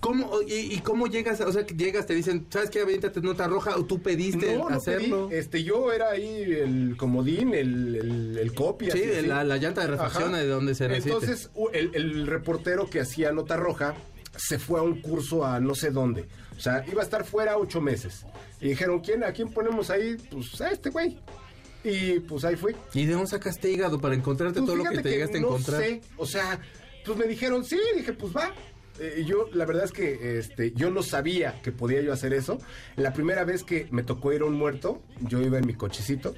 ¿Cómo, y, y cómo llegas? O sea, que llegas, te dicen, ¿sabes qué? Aviéntate nota roja o tú pediste No, no hacerlo. pedí. Este, yo era ahí el comodín, el, el, el copia. Sí, así, la, la llanta de refacción de donde se necesite. Entonces, el, el reportero que hacía nota roja se fue a un curso a no sé dónde. O sea, iba a estar fuera ocho meses. Y dijeron, ¿quién, ¿a quién ponemos ahí? Pues a este güey. Y pues ahí fui. ¿Y de dónde sacaste hígado para encontrarte Pues, todo lo que te llegaste a encontrar? sé, o sea, pues me dijeron, sí, dije, pues va. Eh, yo, la verdad es que este, yo no sabía que podía yo hacer eso. La primera vez que me tocó ir a un muerto, yo iba en mi cochecito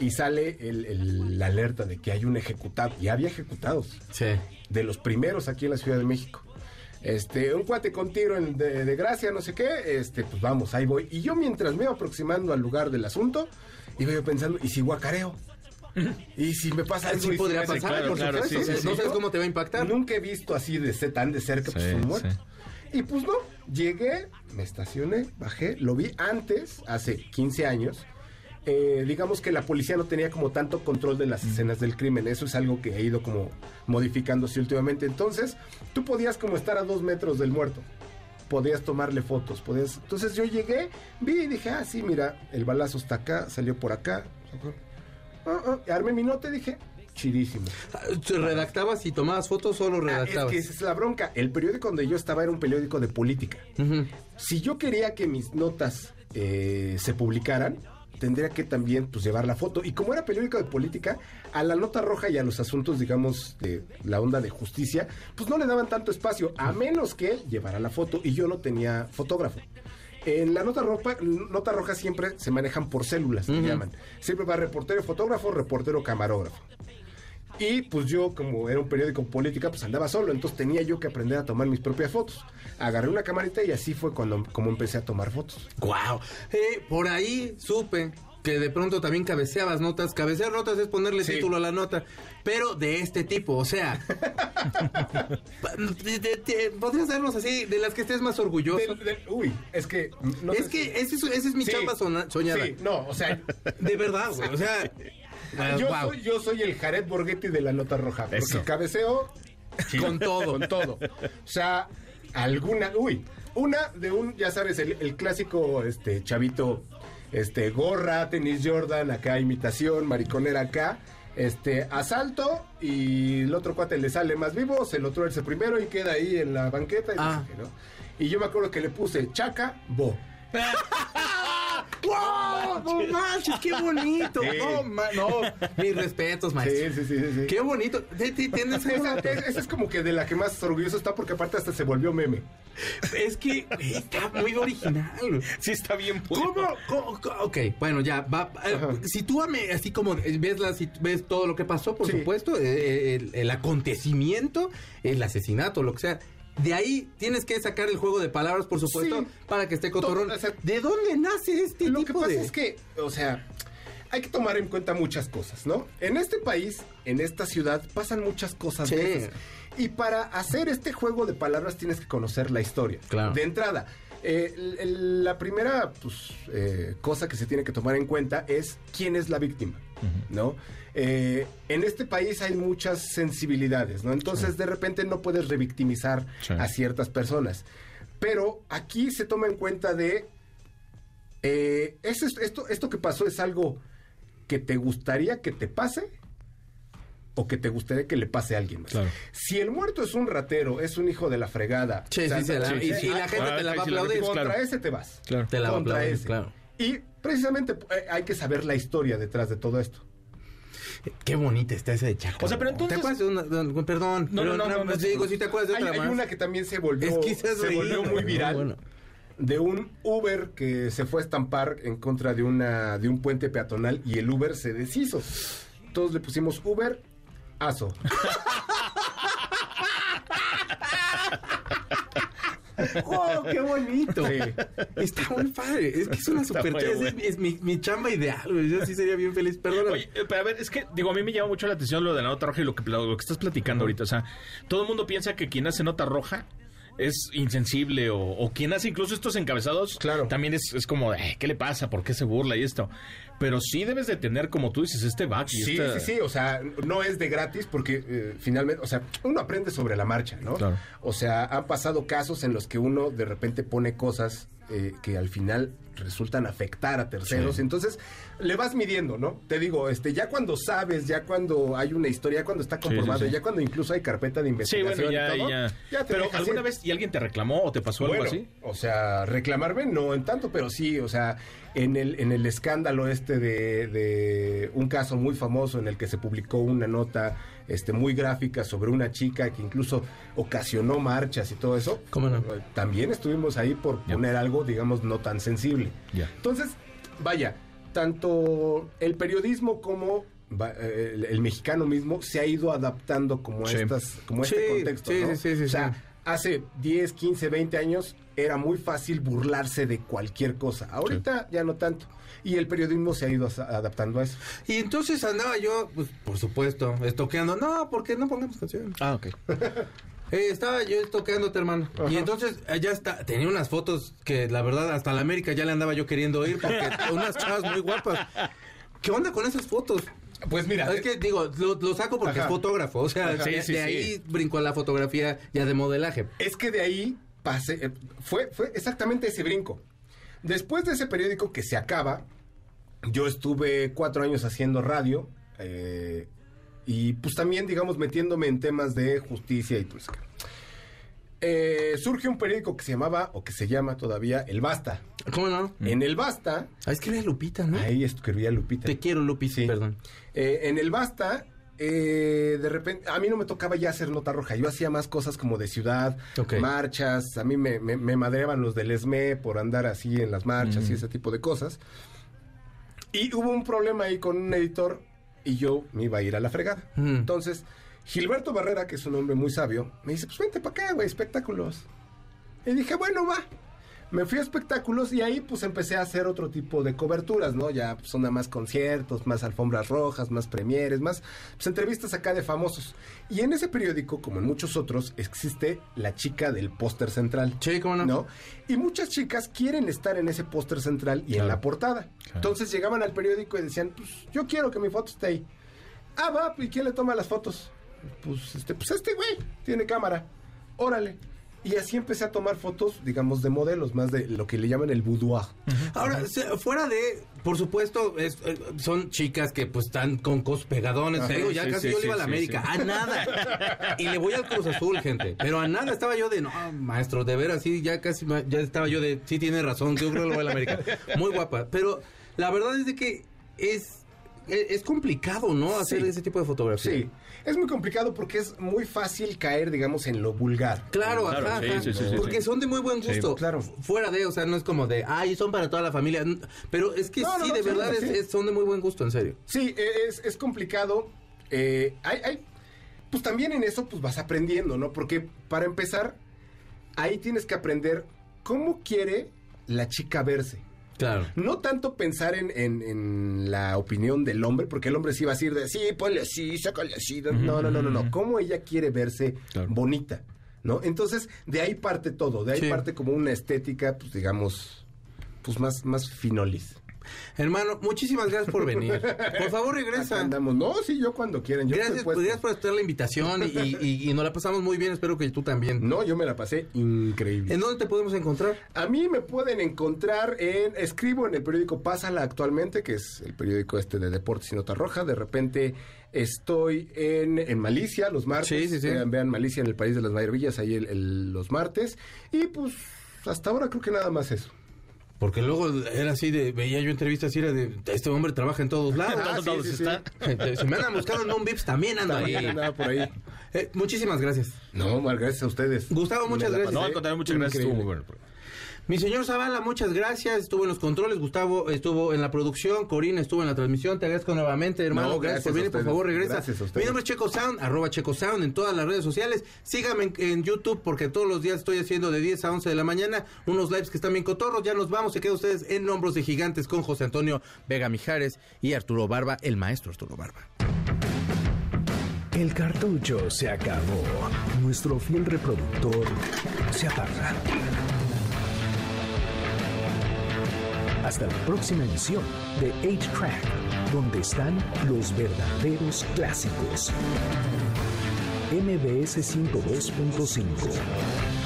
y sale el, el- la alerta de que hay un ejecutado. Y había ejecutados, Sí. de los primeros aquí en la Ciudad de México. Este, un cuate con tiro en- de, de gracia, no sé qué, este, pues vamos, ahí voy. Y yo mientras me iba aproximando al lugar del asunto, iba yo pensando, ¿y si guacareo? ¿Y si me pasa algo? Sí ¿Y si podría pasar, claro, por claro, supuesto. sí, sí. No sabes cómo te va a impactar. Nunca he visto así de tan de cerca pues, muerto. sí. Y pues no, llegué, me estacioné, bajé, lo vi antes, hace 15 años. Eh, digamos que la policía no tenía como tanto control de las escenas del crimen. Eso es algo que ha ido como modificándose últimamente. Entonces, tú podías como estar a dos metros del muerto. Podías tomarle fotos, podías... Entonces yo llegué, vi y dije, ah, sí, mira, el balazo está acá, salió por acá. Ah, ah, armé mi nota y dije, chidísimo. ¿Te ¿Redactabas y tomabas fotos o solo Ah, es redactabas? que esa es la bronca. El periódico donde yo estaba era un periódico de política. Si yo quería que mis notas eh, se publicaran, tendría que también pues, llevar la foto. Y como era periódico de política, a la nota roja y a los asuntos, digamos, de la onda de justicia, pues no le daban tanto espacio, a menos que llevara la foto. Y yo no tenía fotógrafo. En la nota roja, nota roja siempre se manejan por células, Ujú. llaman. Siempre va reportero fotógrafo, reportero camarógrafo. Y pues yo, como era un periódico política, pues andaba solo, entonces tenía yo que aprender a tomar mis propias fotos. Agarré una camarita y así fue cuando como empecé a tomar fotos. Guau. Eh, por ahí supe que de pronto también cabeceabas notas. Cabecear notas es ponerle Sí. título a la nota, pero de este tipo, o sea. de- de- de- ¿Podrías darnos así de las que estés más orgulloso? Uy, es que... no es que ese es, ese es mi Sí. chamba soñada. Sí, no, o sea, De verdad, güey. O sea. yo, soy, yo soy el Jared Borghetti de la nota roja. Porque Eso. cabeceo Con todo. con todo. O sea, alguna, uy, una de un, ya sabes, el, el clásico este chavito, este, gorra, tenis Jordan, acá imitación, mariconera acá. Este, asalto y el otro cuate le sale más vivo, se lo tuerce primero y queda ahí en la banqueta y, no Ah. sé qué, ¿no? Y yo me acuerdo que le puse chaca, bo. ¡Wow! ¡No manches! ¡Qué bonito! Sí. No, ma- no, mis respetos, maestro. sí, sí, sí. sí. ¡Qué bonito! Ti- ti- Tienes Esa, es- esa es como que de la que más orgulloso está porque aparte hasta se volvió meme. Es que está muy original. Sí, está bien bueno. ¿Cómo? ¿Cómo? ¿Cómo? Ok, bueno, ya, va. eh, así como ves, la, si- ves todo lo que pasó, por Sí. supuesto, eh, el, el acontecimiento, el asesinato, lo que sea. De ahí tienes que sacar el juego de palabras, por supuesto, Sí. para que esté cotorrón. O sea, ¿De dónde nace este Lo que pasa de...? es que, o sea, hay que tomar en cuenta muchas cosas, ¿no? En este país, en esta ciudad, pasan muchas cosas Sí. de esas. Y para hacer este juego de palabras tienes que conocer la historia. Claro. De entrada, eh, el- la primera pues, eh, cosa que se tiene que tomar en cuenta es quién es la víctima, ¿no? Eh, en este país hay muchas sensibilidades, ¿no? Entonces, de repente no puedes revictimizar Sí. a ciertas personas. Pero aquí se toma en cuenta de ¿es esto, esto, esto que pasó es algo que te gustaría que te pase o que te gustaría que le pase a alguien más. Claro. Si el muerto es un ratero, es un hijo de la fregada. O sea, sí, la- y sí, si la ah, gente te la va a aplaudir, contra claro. ese te vas. Claro. Te la va a Contra aplaudir, ese. claro. Y precisamente eh, hay que saber la historia detrás de todo esto. Qué bonita está esa de Chaca. O sea, pero entonces- ¿Te acuerdas de una, de una- perdón, No, pero no, no, no, no, digo, si te acuerdas de Hay, otra hay más? una que también se volvió, Es que se has se reído. volvió muy viral. Bueno. De un Uber que se fue a estampar en contra de una de un puente peatonal y el Uber se deshizo. Todos le pusimos Uber Aso. ¡Oh, qué bonito! Sí. Está muy padre. Es que es una Está super... Es, bueno. es mi, mi chamba ideal, güey. Yo sí sería bien feliz. Perdóname. Oye, eh, pero a ver, es que, digo, a mí me llama mucho la atención lo de la nota roja y lo que, lo que estás platicando ahorita. O sea, todo el mundo piensa que quien hace nota roja es insensible o, o quien hace incluso estos encabezados Claro. también es, es como, "Eh, ¿qué le pasa? ¿Por qué se burla y esto? Pero sí debes de tener, como tú dices, este back y Sí, esta- sí, sí, o sea, no es de gratis porque eh, finalmente, o sea, uno aprende sobre la marcha, ¿no? Claro. O sea, han pasado casos en los que uno de repente pone cosas eh, que al final resultan afectar a terceros, Sí. entonces le vas midiendo, ¿no? Te digo, este, ya cuando sabes, ya cuando hay una historia, ya cuando está comprobado, sí. ya cuando incluso hay carpeta de Sí, investigación bueno, ya, y todo, ya. ya te Pero alguna ir. vez y alguien te reclamó o te pasó algo así? O sea, reclamarme no en tanto, pero sí, o sea, en el, en el escándalo este de, de un caso muy famoso en el que se publicó una nota este, muy gráfica sobre una chica que incluso ocasionó marchas y todo eso. ¿Cómo no? eh, También estuvimos ahí por poner algo, digamos, no tan sensible. Entonces, vaya, tanto el periodismo como eh, el, el mexicano mismo se ha ido adaptando como a estas, como a este contexto. sí, ¿no? sí, sí, o sea, hace 10, 15, 20 años era muy fácil burlarse de cualquier cosa. Ahorita ya no tanto. Y el periodismo se ha ido adaptando a eso. Y entonces andaba yo, pues, por supuesto, estoqueando. No, ¿por qué no pongamos canción? Ah, ok. Eh, estaba yo estoqueándote, hermano. Y entonces ya está, tenía unas fotos que la verdad hasta la América ya le andaba yo queriendo ir porque unas chavas muy guapas. ¿Qué onda con esas fotos? Pues mira, Es que digo, lo, lo saco porque Ajá. es fotógrafo. O sea, de, Sí, sí, de sí. ahí brinco a la fotografía ya de modelaje. Es que de ahí pasé, eh, fue, fue exactamente ese brinco. Después de ese periódico que se acaba, yo estuve cuatro años haciendo radio eh, y pues también, digamos, metiéndome en temas de justicia y eso. Eh, surge un periódico que se llamaba, o que se llama todavía, El Basta. ¿Cómo no? En El Basta, Ah, escribe Lupita, ¿no? ahí escribía Lupita. Te quiero, Lupita, Sí. perdón. Eh, en el Basta, eh, de repente, a mí no me tocaba ya hacer nota roja, yo hacía más cosas como de ciudad, marchas, a mí me, me, me madreaban los del ESME por andar así en las marchas y ese tipo de cosas. Y hubo un problema ahí con un editor y yo me iba a ir a la fregada. Entonces, Gilberto Barrera, que es un hombre muy sabio, me dice, pues vente para acá, güey, espectáculos. Y dije, bueno, va. Me fui a espectáculos y ahí pues empecé a hacer otro tipo de coberturas, ¿no? Ya pues son más conciertos, más alfombras rojas, más premieres, más pues, entrevistas acá de famosos. Y en ese periódico, como en muchos otros, existe la chica del póster central. Sí, ¿cómo no? ¿no? Y muchas chicas quieren estar en ese póster central y en la portada. Entonces llegaban al periódico y decían, pues yo quiero que mi foto esté ahí. Ah, va, ¿y quién le toma las fotos? Pues este, pues este güey, tiene cámara. Órale. Y así empecé a tomar fotos, digamos, de modelos, más de lo que le llaman el boudoir. Ahora, fuera de, por supuesto, es- eh, son chicas que pues están con cos pegadones. Digo, ya sí, casi sí, yo le sí, iba a la América. A nada. Y le voy al Cruz Azul, gente. Pero a nada estaba yo de, no, maestro, de veras, sí, ya casi, ya estaba yo de, sí tiene razón, yo creo que le voy a la América. Muy guapa. Pero la verdad es de que es, es, es complicado, ¿no? Hacer Sí. ese tipo de fotografía. Sí, es muy complicado porque es muy fácil caer, digamos, en lo vulgar. Claro, Claro, ajá, sí, ajá. sí, porque sí. son de muy buen gusto. claro. Fuera de, o sea, no es como de, ay, son para toda la familia. Pero es que No, sí, no, de sí, verdad, sí. es- es- son de muy buen gusto, en serio. Sí, e- es, es complicado. Eh, hay, hay- pues también en eso pues vas aprendiendo, ¿no? Porque para empezar, ahí tienes que aprender cómo quiere la chica verse. Claro. No tanto pensar en, en- en la opinión del hombre, porque el hombre sí va a decir de, sí, ponle así, sácale así. No, no, no, no, no. Cómo ella quiere verse Claro. bonita, ¿no? Entonces, de ahí parte todo. De ahí Sí. parte como una estética, pues digamos, pues más, más finolis. Hermano, muchísimas gracias por venir. Por favor, regresa. andamos. No, sí, yo cuando quieran. Yo Gracias, podrías por aceptar la invitación y, y- y nos la pasamos muy bien. Espero que tú también. No, yo me la pasé increíble. ¿En dónde te podemos encontrar? A mí me pueden encontrar en, escribo en el periódico Pásala actualmente, que es el periódico este de deportes y nota roja. De repente estoy en, en Malicia los martes. Sí, sí, sí. Vean, vean Malicia en el País de las Maravillas ahí el- el- los martes. Y pues hasta ahora creo que nada más eso. Porque luego era así de, veía yo entrevistas y era de, este hombre trabaja en todos lados. Ah, Todos, sí, sí, sí. están. Si me andan buscando en un Vips, también ando ahí. Andaba por ahí. Eh, muchísimas gracias. No, mal, gracias a ustedes. Gustavo, muchas gracias. No, al contrario, muchas gracias. Estuvo increíble. muy bueno. Mi señor Zavala, muchas gracias. Estuvo en los controles. Gustavo estuvo en la producción. Corina estuvo en la transmisión. Te agradezco nuevamente, hermano. No, gracias, gracias por a venir. Por favor, regresa. Gracias a Mi nombre es Checo Sound, arroba Checo Sound en todas las redes sociales. Síganme en, en YouTube porque todos los días estoy haciendo de 10 a 11 de la mañana unos lives que están bien cotorros. Ya nos vamos. Se quedan ustedes en Hombros de Gigantes con José Antonio Vega Mijares y Arturo Barba, el maestro Arturo Barba. El cartucho se acabó. Nuestro fiel reproductor se apaga. Hasta la próxima emisión de 8-Track, donde están los verdaderos clásicos. MBS 102.5